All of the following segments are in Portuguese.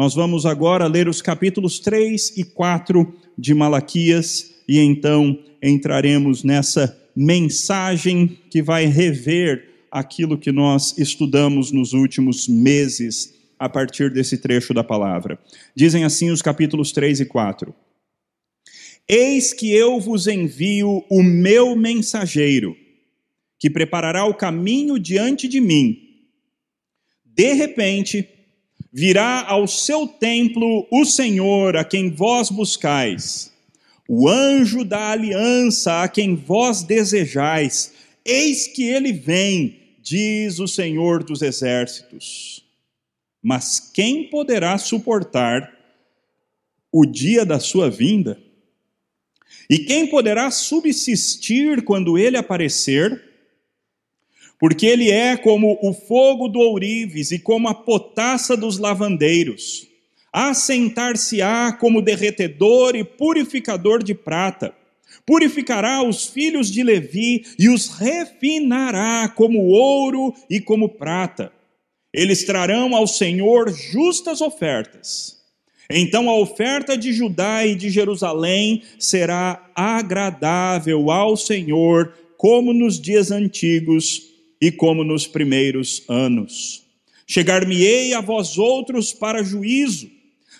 Nós vamos agora ler os capítulos 3 e 4 de Malaquias e então entraremos nessa mensagem que vai rever aquilo que nós estudamos nos últimos meses a partir desse trecho da palavra. Dizem assim os capítulos 3 e 4. Eis que eu vos envio o meu mensageiro, que preparará o caminho diante de mim. De repente, virá ao seu templo o Senhor a quem vós buscais, o anjo da aliança a quem vós desejais. Eis que ele vem, diz o Senhor dos exércitos. Mas quem poderá suportar o dia da sua vinda? E quem poderá subsistir quando ele aparecer? Porque ele é como o fogo do ourives e como a potassa dos lavandeiros. Assentar-se-á como derretedor e purificador de prata. Purificará os filhos de Levi e os refinará como ouro e como prata eles trarão ao Senhor justas ofertas. Então a oferta de Judá e de Jerusalém será agradável ao Senhor, como nos dias antigos e como nos primeiros anos. Chegar-me-ei a vós outros para juízo,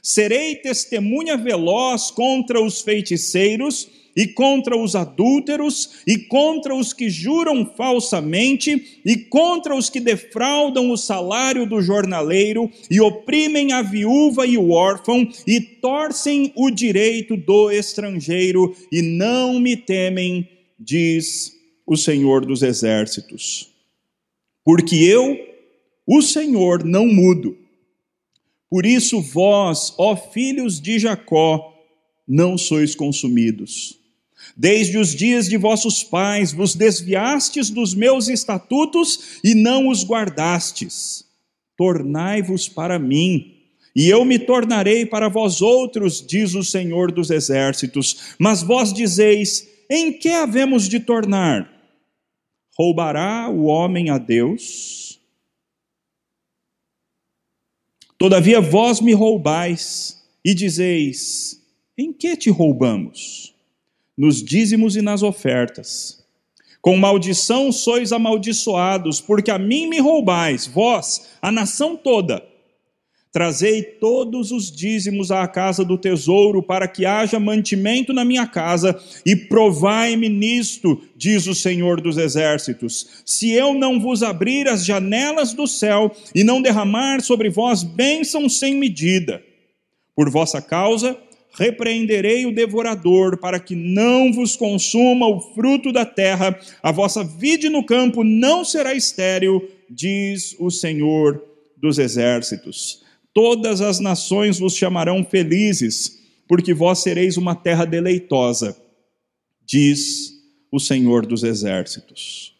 serei testemunha veloz contra os feiticeiros e contra os adúlteros, e contra os que juram falsamente, e contra os que defraudam o salário do jornaleiro, e oprimem a viúva e o órfão, e torcem o direito do estrangeiro, e não me temem, diz o Senhor dos Exércitos. Porque eu, o Senhor, não mudo. Por isso vós, ó filhos de Jacó, não sois consumidos. Desde os dias de vossos pais vos desviastes dos meus estatutos e não os guardastes. Tornai-vos para mim, e eu me tornarei para vós outros, diz o Senhor dos exércitos. Mas vós dizeis: em que havemos de tornar? Roubará o homem a Deus? Todavia vós me roubais e dizeis: em que te roubamos? nos dízimos e nas ofertas. Com maldição sois amaldiçoados, porque a mim me roubais, vós, a nação toda. Trazei todos os dízimos à casa do tesouro, para que haja mantimento na minha casa, e provai-me nisto, diz o Senhor dos Exércitos. Se eu não vos abrir as janelas do céu e não derramar sobre vós bênção sem medida, por vossa causa, repreenderei o devorador, para que não vos consuma o fruto da terra, a vossa vide no campo não será estéril, diz o Senhor dos exércitos. Todas as nações vos chamarão felizes, porque vós sereis uma terra deleitosa, diz o Senhor dos exércitos.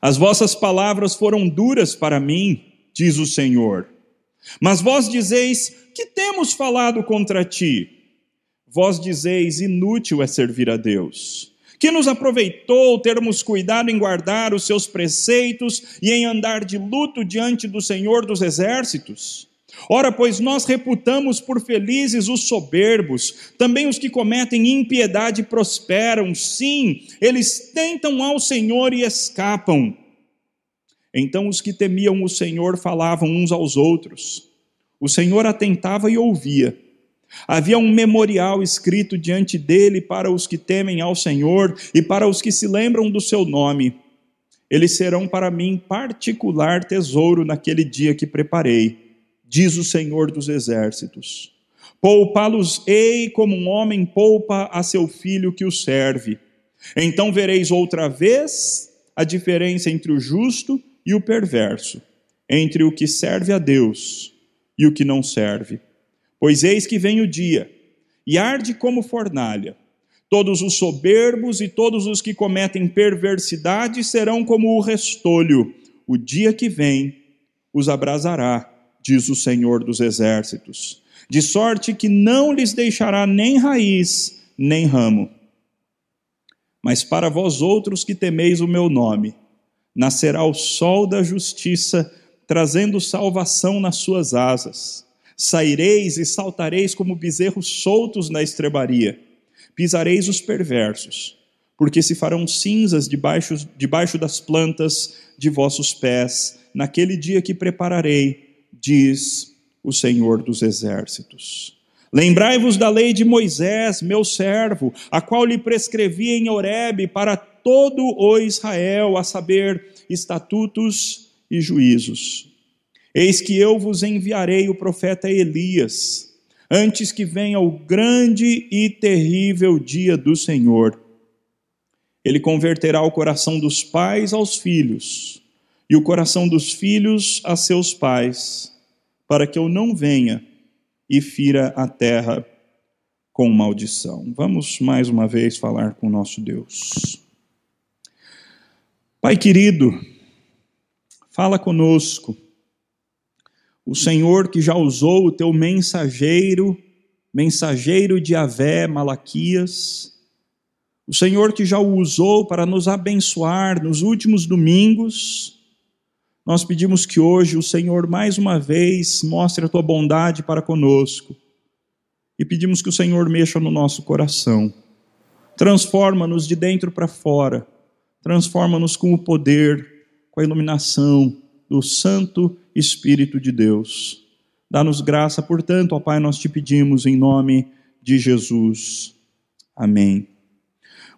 As vossas palavras foram duras para mim, diz o Senhor. Mas vós dizeis: Que temos falado contra ti? Vós dizeis: Inútil é servir a Deus. Que nos aproveitou termos cuidado em guardar os seus preceitos e em andar de luto diante do Senhor dos exércitos? Ora, pois nós reputamos por felizes os soberbos, também os que cometem impiedade prosperam, sim, eles tentam ao Senhor e escapam. Então os que temiam o Senhor falavam uns aos outros. O Senhor atentava e ouvia. Havia um memorial escrito diante dele para os que temem ao Senhor e para os que se lembram do seu nome. Eles serão para mim particular tesouro naquele dia que preparei, diz o Senhor dos exércitos. Poupá-los-ei como um homem poupa a seu filho que o serve. Então vereis outra vez a diferença entre o justo e o perverso, entre o que serve a Deus e o que não serve. Pois eis que vem o dia, e arde como fornalha. Todos os soberbos e todos os que cometem perversidade serão como o restolho. O dia que vem os abrasará, diz o Senhor dos exércitos, de sorte que não lhes deixará nem raiz, nem ramo. Mas para vós outros que temeis o meu nome, nascerá o sol da justiça, trazendo salvação nas suas asas. Saireis e saltareis como bezerros soltos na estrebaria, pisareis os perversos, porque se farão cinzas debaixo, debaixo das plantas de vossos pés, naquele dia que prepararei, diz o Senhor dos Exércitos. Lembrai-vos da lei de Moisés, meu servo, a qual lhe prescrevi em Horebe para todo o Israel, a saber, estatutos e juízos. Eis que eu vos enviarei o profeta Elias, antes que venha o grande e terrível dia do Senhor. Ele converterá o coração dos pais aos filhos, e o coração dos filhos a seus pais, para que eu não venha e fira a terra com maldição. Vamos mais uma vez falar com nosso Deus. Pai querido, fala conosco o Senhor que já usou o teu mensageiro, mensageiro de Avé, Malaquias, o Senhor que já o usou para nos abençoar nos últimos domingos, nós pedimos que hoje o Senhor mais uma vez mostre a tua bondade para conosco. E pedimos que o Senhor mexa no nosso coração. Transforma-nos de dentro para fora, transforma-nos com o poder, com a iluminação do Santo Espírito de Deus. Dá-nos graça, portanto, ó Pai, nós te pedimos em nome de Jesus. Amém.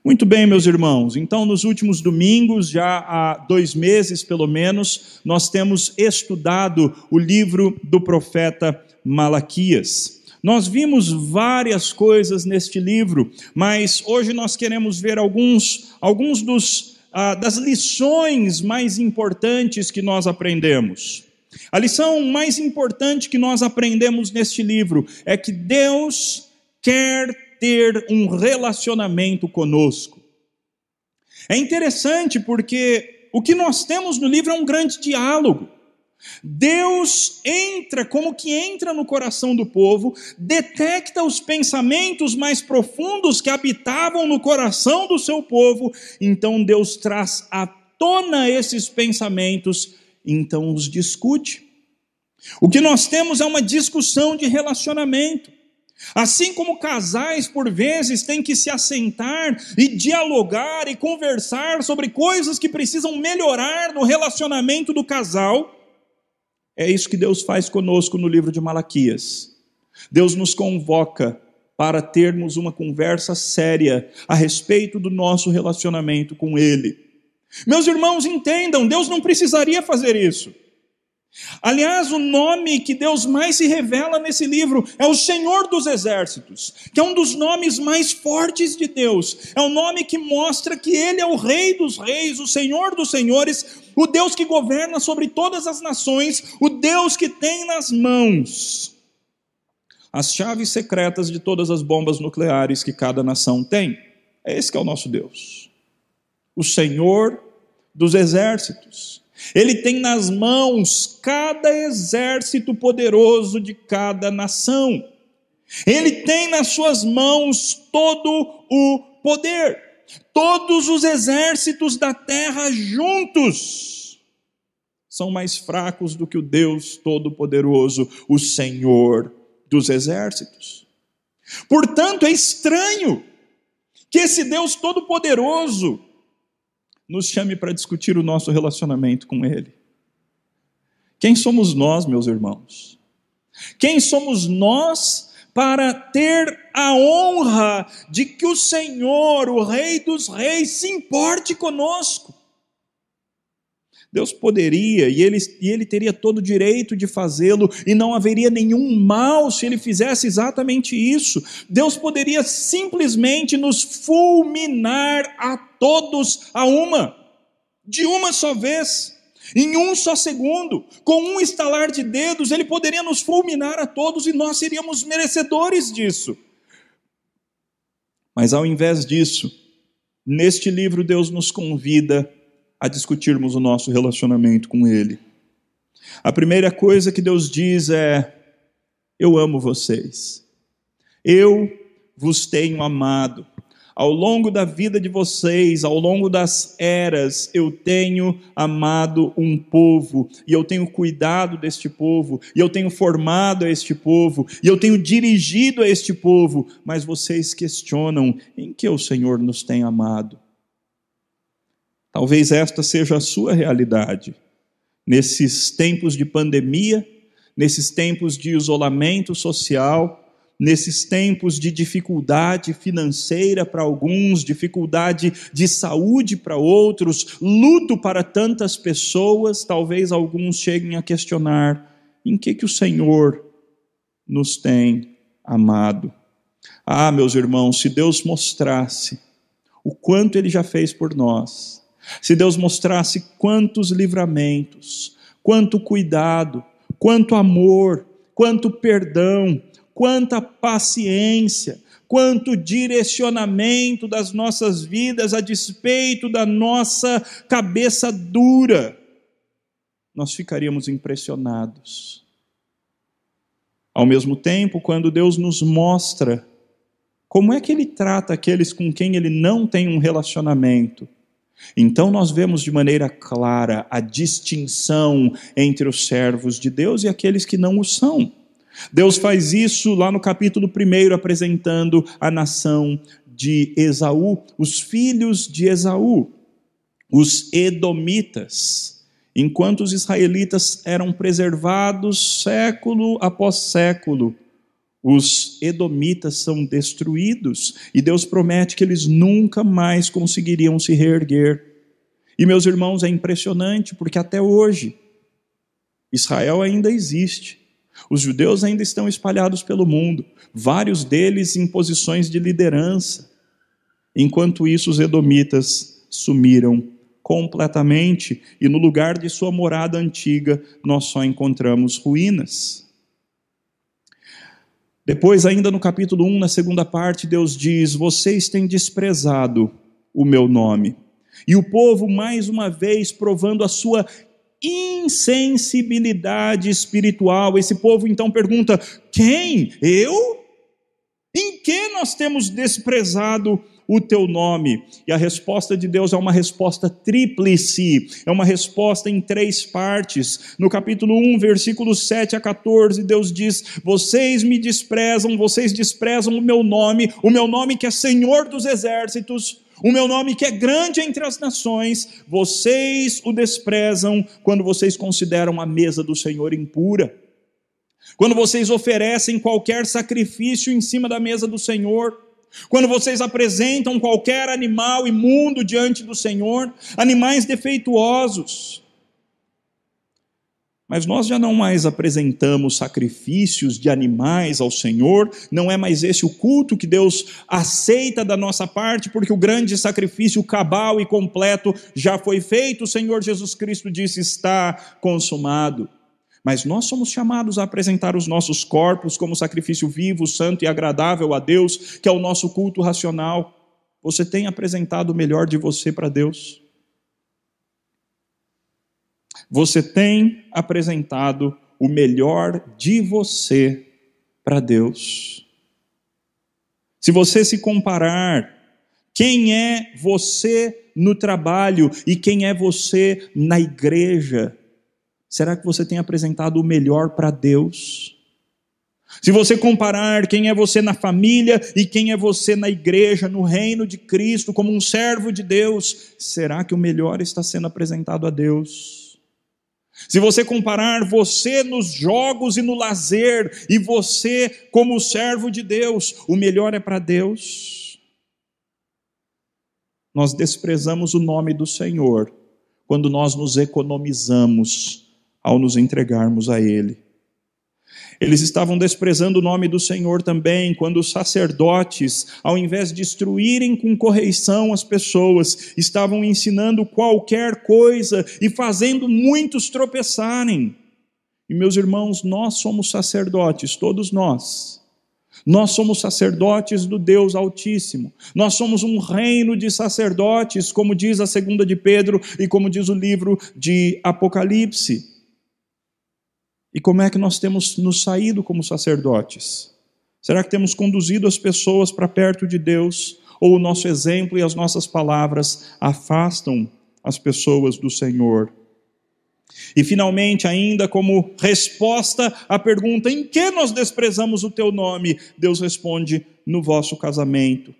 Muito bem, meus irmãos, então nos últimos domingos, já há dois meses pelo menos, nós temos estudado o livro do profeta Malaquias. Nós vimos várias coisas neste livro, mas hoje nós queremos ver alguns, alguns dos, ah, das lições mais importantes que nós aprendemos. A lição mais importante que nós aprendemos neste livro é que Deus quer ter um relacionamento conosco. É interessante porque o que nós temos no livro é um grande diálogo. Deus entra como que entra no coração do povo, detecta os pensamentos mais profundos que habitavam no coração do seu povo, então Deus traz à tona esses pensamentos então os discute. O que nós temos é uma discussão de relacionamento. Assim como casais, por vezes, têm que se assentar e dialogar e conversar sobre coisas que precisam melhorar no relacionamento do casal, é isso que Deus faz conosco no livro de Malaquias. Deus nos convoca para termos uma conversa séria a respeito do nosso relacionamento com Ele. Meus irmãos, entendam, Deus não precisaria fazer isso. Aliás, o nome que Deus mais se revela nesse livro é o Senhor dos Exércitos, que é um dos nomes mais fortes de Deus. É um nome que mostra que Ele é o Rei dos Reis, o Senhor dos Senhores, o Deus que governa sobre todas as nações, o Deus que tem nas mãos as chaves secretas de todas as bombas nucleares que cada nação tem. É esse que é o nosso Deus o Senhor dos exércitos. Ele tem nas mãos cada exército poderoso de cada nação. Ele tem nas suas mãos todo o poder. Todos os exércitos da terra juntos são mais fracos do que o Deus Todo-Poderoso, o Senhor dos exércitos. Portanto, é estranho que esse Deus Todo-Poderoso nos chame para discutir o nosso relacionamento com Ele. Quem somos nós, meus irmãos? Quem somos nós para ter a honra de que o Senhor, o Rei dos Reis, se importe conosco? Deus poderia e ele, e ele teria todo o direito de fazê-lo, e não haveria nenhum mal se ele fizesse exatamente isso. Deus poderia simplesmente nos fulminar a todos a uma, de uma só vez, em um só segundo, com um estalar de dedos, ele poderia nos fulminar a todos e nós seríamos merecedores disso. Mas ao invés disso, neste livro Deus nos convida a discutirmos o nosso relacionamento com Ele. A primeira coisa que Deus diz é: Eu amo vocês, eu vos tenho amado. Ao longo da vida de vocês, ao longo das eras, eu tenho amado um povo, e eu tenho cuidado deste povo, e eu tenho formado este povo, e eu tenho dirigido este povo, mas vocês questionam em que o Senhor nos tem amado. Talvez esta seja a sua realidade. Nesses tempos de pandemia, nesses tempos de isolamento social, nesses tempos de dificuldade financeira para alguns, dificuldade de saúde para outros, luto para tantas pessoas, talvez alguns cheguem a questionar em que que o Senhor nos tem amado. Ah, meus irmãos, se Deus mostrasse o quanto ele já fez por nós, se Deus mostrasse quantos livramentos, quanto cuidado, quanto amor, quanto perdão, quanta paciência, quanto direcionamento das nossas vidas a despeito da nossa cabeça dura, nós ficaríamos impressionados. Ao mesmo tempo, quando Deus nos mostra como é que Ele trata aqueles com quem Ele não tem um relacionamento, então nós vemos de maneira clara a distinção entre os servos de Deus e aqueles que não o são. Deus faz isso lá no capítulo 1, apresentando a nação de Esaú, os filhos de Esaú, os Edomitas. Enquanto os israelitas eram preservados século após século, os Edomitas são destruídos e Deus promete que eles nunca mais conseguiriam se reerguer. E meus irmãos, é impressionante porque até hoje Israel ainda existe. Os judeus ainda estão espalhados pelo mundo, vários deles em posições de liderança. Enquanto isso, os edomitas sumiram completamente e no lugar de sua morada antiga nós só encontramos ruínas. Depois, ainda no capítulo 1, na segunda parte, Deus diz: Vocês têm desprezado o meu nome. E o povo, mais uma vez, provando a sua insensibilidade espiritual. Esse povo então pergunta: quem? Eu? Em que nós temos desprezado o teu nome? E a resposta de Deus é uma resposta tríplice, é uma resposta em três partes. No capítulo 1, versículos 7 a 14, Deus diz: Vocês me desprezam, vocês desprezam o meu nome, o meu nome que é Senhor dos exércitos o meu nome que é grande entre as nações, vocês o desprezam quando vocês consideram a mesa do Senhor impura. Quando vocês oferecem qualquer sacrifício em cima da mesa do Senhor, quando vocês apresentam qualquer animal imundo diante do Senhor, animais defeituosos, mas nós já não mais apresentamos sacrifícios de animais ao Senhor, não é mais esse o culto que Deus aceita da nossa parte, porque o grande sacrifício cabal e completo já foi feito. O Senhor Jesus Cristo disse: está consumado. Mas nós somos chamados a apresentar os nossos corpos como sacrifício vivo, santo e agradável a Deus, que é o nosso culto racional. Você tem apresentado o melhor de você para Deus? Você tem apresentado o melhor de você para Deus. Se você se comparar quem é você no trabalho e quem é você na igreja, será que você tem apresentado o melhor para Deus? Se você comparar quem é você na família e quem é você na igreja, no reino de Cristo, como um servo de Deus, será que o melhor está sendo apresentado a Deus? Se você comparar você nos jogos e no lazer, e você como servo de Deus, o melhor é para Deus. Nós desprezamos o nome do Senhor quando nós nos economizamos ao nos entregarmos a Ele. Eles estavam desprezando o nome do Senhor também, quando os sacerdotes, ao invés de instruírem com correição as pessoas, estavam ensinando qualquer coisa e fazendo muitos tropeçarem. E meus irmãos, nós somos sacerdotes, todos nós. Nós somos sacerdotes do Deus Altíssimo. Nós somos um reino de sacerdotes, como diz a segunda de Pedro e como diz o livro de Apocalipse. E como é que nós temos nos saído como sacerdotes? Será que temos conduzido as pessoas para perto de Deus, ou o nosso exemplo e as nossas palavras afastam as pessoas do Senhor. E finalmente, ainda como resposta à pergunta: em que nós desprezamos o teu nome? Deus responde: no vosso casamento.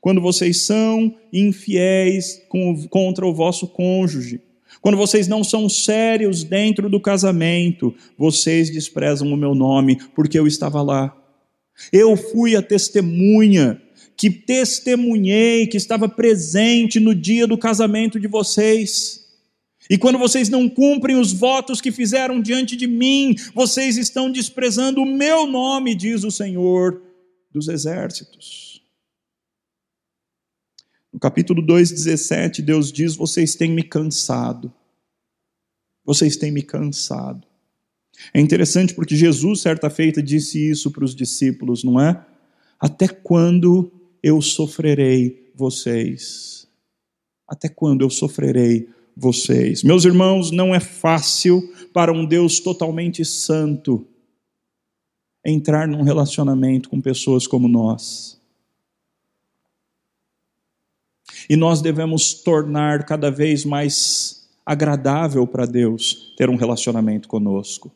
Quando vocês são infiéis contra o vosso cônjuge, quando vocês não são sérios dentro do casamento, vocês desprezam o meu nome, porque eu estava lá. Eu fui a testemunha que testemunhei, que estava presente no dia do casamento de vocês. E quando vocês não cumprem os votos que fizeram diante de mim, vocês estão desprezando o meu nome, diz o Senhor dos Exércitos. No capítulo 2,17, Deus diz: Vocês têm me cansado. Vocês têm me cansado. É interessante porque Jesus, certa feita, disse isso para os discípulos, não é? Até quando eu sofrerei vocês? Até quando eu sofrerei vocês. Meus irmãos, não é fácil para um Deus totalmente santo entrar num relacionamento com pessoas como nós. E nós devemos tornar cada vez mais agradável para Deus ter um relacionamento conosco.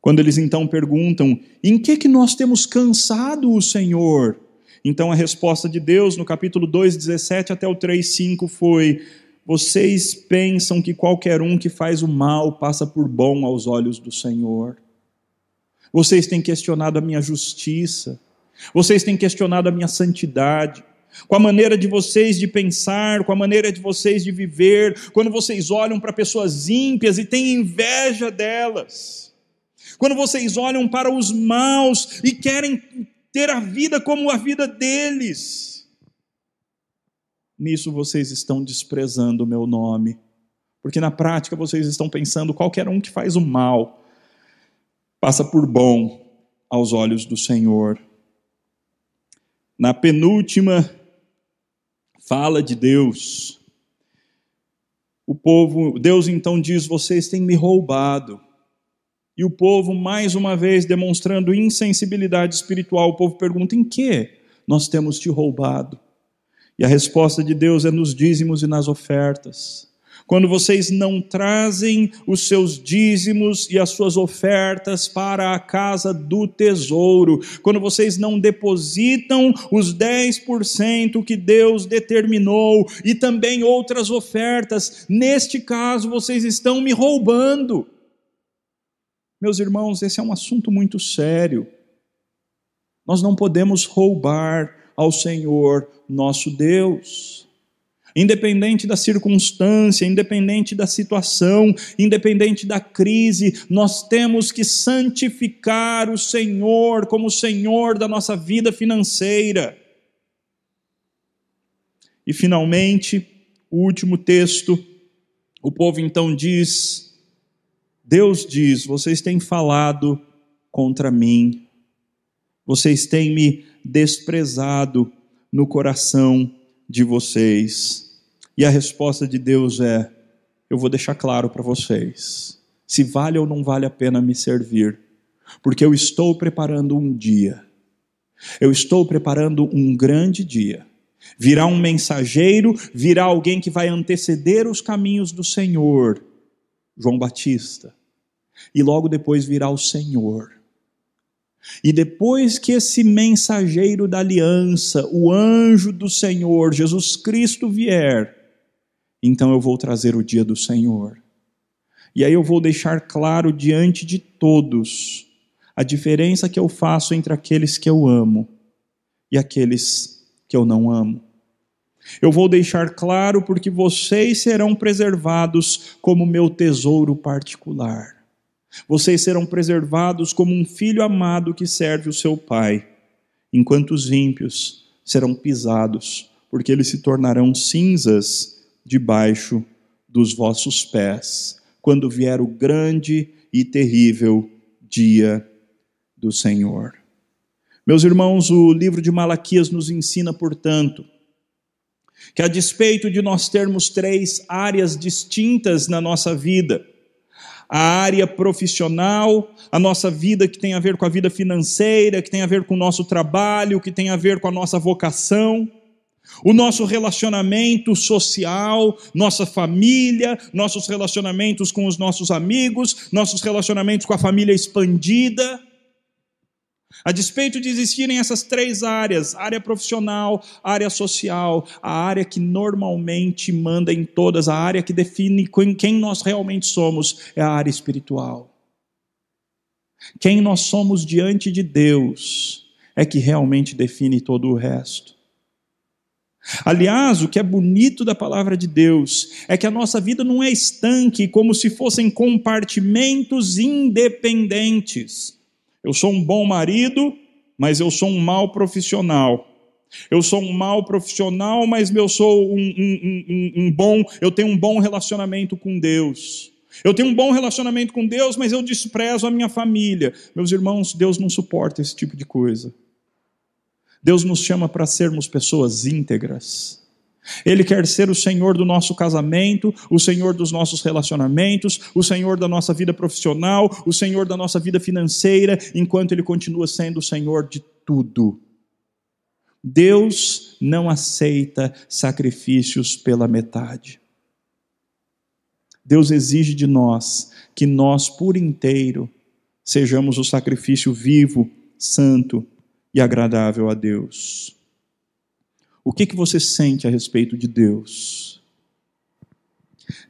Quando eles então perguntam: em que que nós temos cansado o Senhor? Então a resposta de Deus no capítulo 2, 17 até o 3, 5 foi: Vocês pensam que qualquer um que faz o mal passa por bom aos olhos do Senhor. Vocês têm questionado a minha justiça. Vocês têm questionado a minha santidade. Com a maneira de vocês de pensar, com a maneira de vocês de viver, quando vocês olham para pessoas ímpias e têm inveja delas, quando vocês olham para os maus e querem ter a vida como a vida deles. Nisso vocês estão desprezando o meu nome, porque na prática vocês estão pensando qualquer um que faz o mal passa por bom aos olhos do Senhor. Na penúltima fala de Deus, o povo, Deus então diz: Vocês têm me roubado. E o povo, mais uma vez, demonstrando insensibilidade espiritual, o povo pergunta: em que nós temos te roubado? E a resposta de Deus é nos dízimos e nas ofertas. Quando vocês não trazem os seus dízimos e as suas ofertas para a casa do tesouro, quando vocês não depositam os 10% que Deus determinou e também outras ofertas, neste caso vocês estão me roubando. Meus irmãos, esse é um assunto muito sério. Nós não podemos roubar ao Senhor nosso Deus. Independente da circunstância, independente da situação, independente da crise, nós temos que santificar o Senhor como o Senhor da nossa vida financeira. E finalmente, o último texto, o povo então diz: Deus diz: vocês têm falado contra mim, vocês têm me desprezado no coração de vocês. E a resposta de Deus é: eu vou deixar claro para vocês, se vale ou não vale a pena me servir, porque eu estou preparando um dia, eu estou preparando um grande dia. Virá um mensageiro, virá alguém que vai anteceder os caminhos do Senhor, João Batista e logo depois virá o Senhor. E depois que esse mensageiro da aliança, o anjo do Senhor, Jesus Cristo vier, então eu vou trazer o dia do Senhor. E aí eu vou deixar claro diante de todos a diferença que eu faço entre aqueles que eu amo e aqueles que eu não amo. Eu vou deixar claro porque vocês serão preservados como meu tesouro particular. Vocês serão preservados como um filho amado que serve o seu pai, enquanto os ímpios serão pisados, porque eles se tornarão cinzas debaixo dos vossos pés, quando vier o grande e terrível dia do Senhor. Meus irmãos, o livro de Malaquias nos ensina, portanto, que a despeito de nós termos três áreas distintas na nossa vida, a área profissional, a nossa vida que tem a ver com a vida financeira, que tem a ver com o nosso trabalho, que tem a ver com a nossa vocação, o nosso relacionamento social, nossa família, nossos relacionamentos com os nossos amigos, nossos relacionamentos com a família expandida. A despeito de existirem essas três áreas, área profissional, área social, a área que normalmente manda em todas, a área que define quem nós realmente somos, é a área espiritual. Quem nós somos diante de Deus é que realmente define todo o resto. Aliás, o que é bonito da palavra de Deus é que a nossa vida não é estanque, como se fossem compartimentos independentes. Eu sou um bom marido, mas eu sou um mau profissional. Eu sou um mau profissional, mas eu sou um, um, um, um, bom, eu tenho um bom relacionamento com Deus. Eu tenho um bom relacionamento com Deus, mas eu desprezo a minha família. Meus irmãos, Deus não suporta esse tipo de coisa. Deus nos chama para sermos pessoas íntegras. Ele quer ser o Senhor do nosso casamento, o Senhor dos nossos relacionamentos, o Senhor da nossa vida profissional, o Senhor da nossa vida financeira, enquanto Ele continua sendo o Senhor de tudo. Deus não aceita sacrifícios pela metade. Deus exige de nós que nós, por inteiro, sejamos o sacrifício vivo, santo e agradável a Deus. O que, que você sente a respeito de Deus?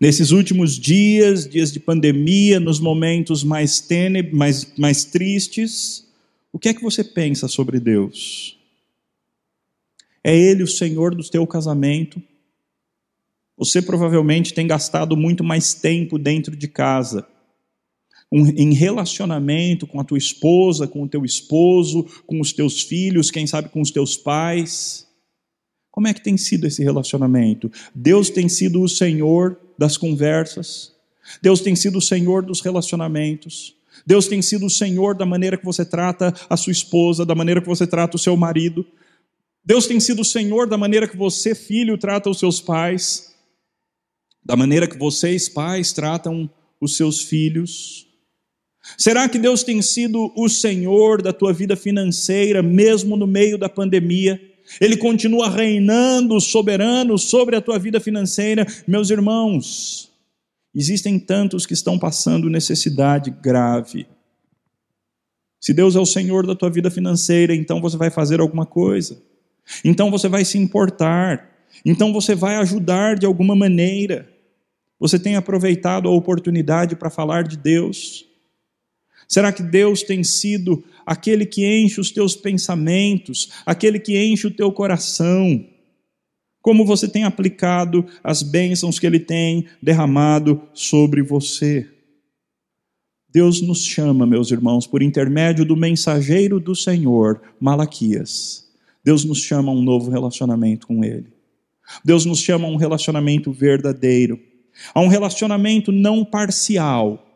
Nesses últimos dias, dias de pandemia, nos momentos mais tênebros, mais, mais tristes, o que é que você pensa sobre Deus? É Ele o Senhor do teu casamento? Você provavelmente tem gastado muito mais tempo dentro de casa, em relacionamento com a tua esposa, com o teu esposo, com os teus filhos, quem sabe com os teus pais. Como é que tem sido esse relacionamento? Deus tem sido o Senhor das conversas, Deus tem sido o Senhor dos relacionamentos, Deus tem sido o Senhor da maneira que você trata a sua esposa, da maneira que você trata o seu marido. Deus tem sido o Senhor da maneira que você, filho, trata os seus pais, da maneira que vocês, pais, tratam os seus filhos. Será que Deus tem sido o Senhor da tua vida financeira, mesmo no meio da pandemia? Ele continua reinando soberano sobre a tua vida financeira. Meus irmãos, existem tantos que estão passando necessidade grave. Se Deus é o Senhor da tua vida financeira, então você vai fazer alguma coisa. Então você vai se importar. Então você vai ajudar de alguma maneira. Você tem aproveitado a oportunidade para falar de Deus? Será que Deus tem sido aquele que enche os teus pensamentos, aquele que enche o teu coração? Como você tem aplicado as bênçãos que Ele tem derramado sobre você? Deus nos chama, meus irmãos, por intermédio do mensageiro do Senhor, Malaquias. Deus nos chama a um novo relacionamento com Ele. Deus nos chama a um relacionamento verdadeiro, a um relacionamento não parcial,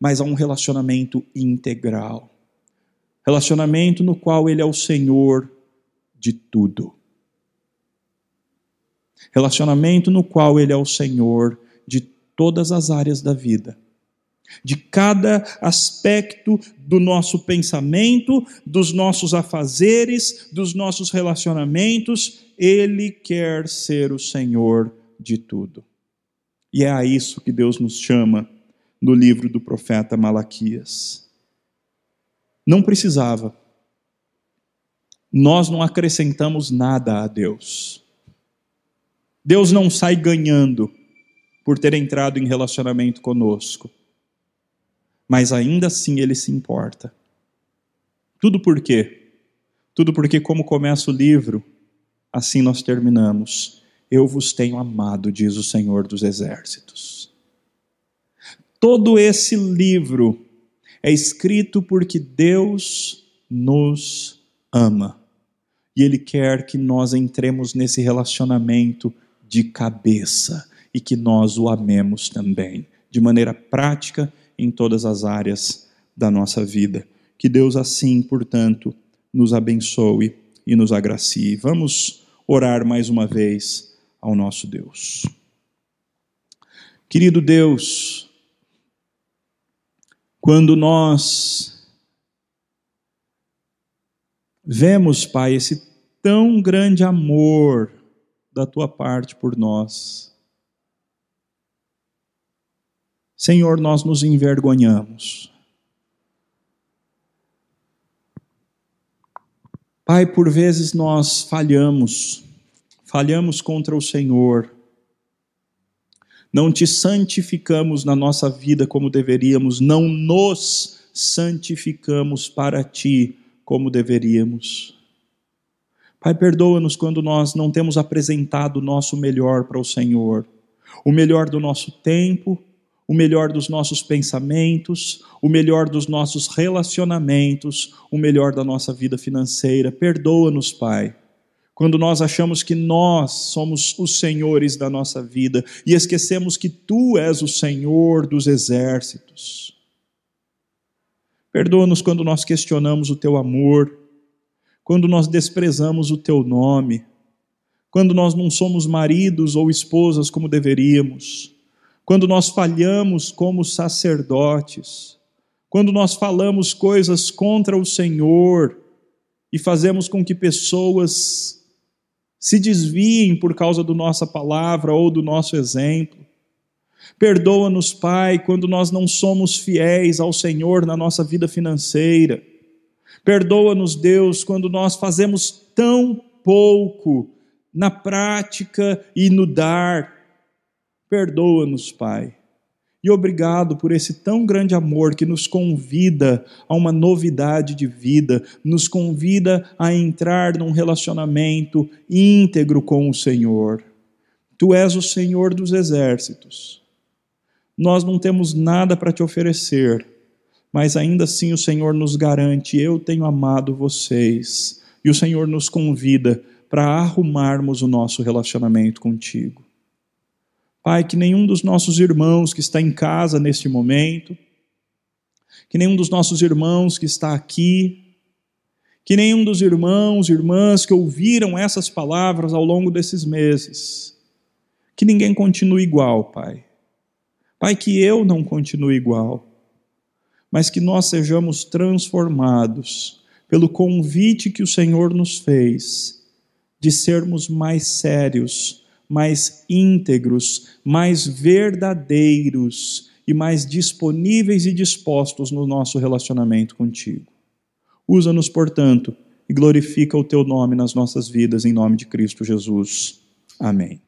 mas a um relacionamento integral. Relacionamento no qual Ele é o Senhor de tudo. Relacionamento no qual Ele é o Senhor de todas as áreas da vida. De cada aspecto do nosso pensamento, dos nossos afazeres, dos nossos relacionamentos, Ele quer ser o Senhor de tudo. E é a isso que Deus nos chama no livro do profeta Malaquias. Não precisava. Nós não acrescentamos nada a Deus. Deus não sai ganhando por ter entrado em relacionamento conosco. Mas ainda assim ele se importa. Tudo por quê? Tudo porque, como começa o livro, assim nós terminamos. Eu vos tenho amado, diz o Senhor dos Exércitos. Todo esse livro é escrito porque Deus nos ama. E Ele quer que nós entremos nesse relacionamento de cabeça e que nós o amemos também, de maneira prática em todas as áreas da nossa vida. Que Deus, assim, portanto, nos abençoe e nos agracie. Vamos orar mais uma vez ao nosso Deus. Querido Deus, Quando nós vemos, Pai, esse tão grande amor da tua parte por nós, Senhor, nós nos envergonhamos. Pai, por vezes nós falhamos, falhamos contra o Senhor, não te santificamos na nossa vida como deveríamos, não nos santificamos para ti como deveríamos. Pai, perdoa-nos quando nós não temos apresentado o nosso melhor para o Senhor, o melhor do nosso tempo, o melhor dos nossos pensamentos, o melhor dos nossos relacionamentos, o melhor da nossa vida financeira. Perdoa-nos, Pai, quando nós achamos que nós somos os senhores da nossa vida e esquecemos que Tu és o Senhor dos exércitos. Perdoa-nos quando nós questionamos o Teu amor, quando nós desprezamos o Teu nome, quando nós não somos maridos ou esposas como deveríamos quando nós falhamos como sacerdotes, quando nós falamos coisas contra o Senhor e fazemos com que pessoas se desviem por causa da nossa palavra ou do nosso exemplo. Perdoa-nos, Pai, quando nós não somos fiéis ao Senhor na nossa vida financeira. Perdoa-nos, Deus, quando nós fazemos tão pouco na prática e no dar Perdoa-nos, Pai. E obrigado por esse tão grande amor que nos convida a uma novidade de vida, nos convida a entrar num relacionamento íntegro com o Senhor. Tu és o Senhor dos exércitos. Nós não temos nada para te oferecer, mas ainda assim o Senhor nos garante: eu tenho amado vocês. E o Senhor nos convida para arrumarmos o nosso relacionamento contigo. Pai, que nenhum dos nossos irmãos que está em casa neste momento, que nenhum dos nossos irmãos que está aqui, que nenhum dos irmãos e irmãs que ouviram essas palavras ao longo desses meses, que ninguém continue igual, Pai. Pai, que eu não continue igual, mas que nós sejamos transformados pelo convite que o Senhor nos fez de sermos mais sérios mais íntegros, mais verdadeiros e mais disponíveis e dispostos no nosso relacionamento contigo. Usa-nos, portanto, e glorifica o teu nome nas nossas vidas, em nome de Cristo Jesus. Amém.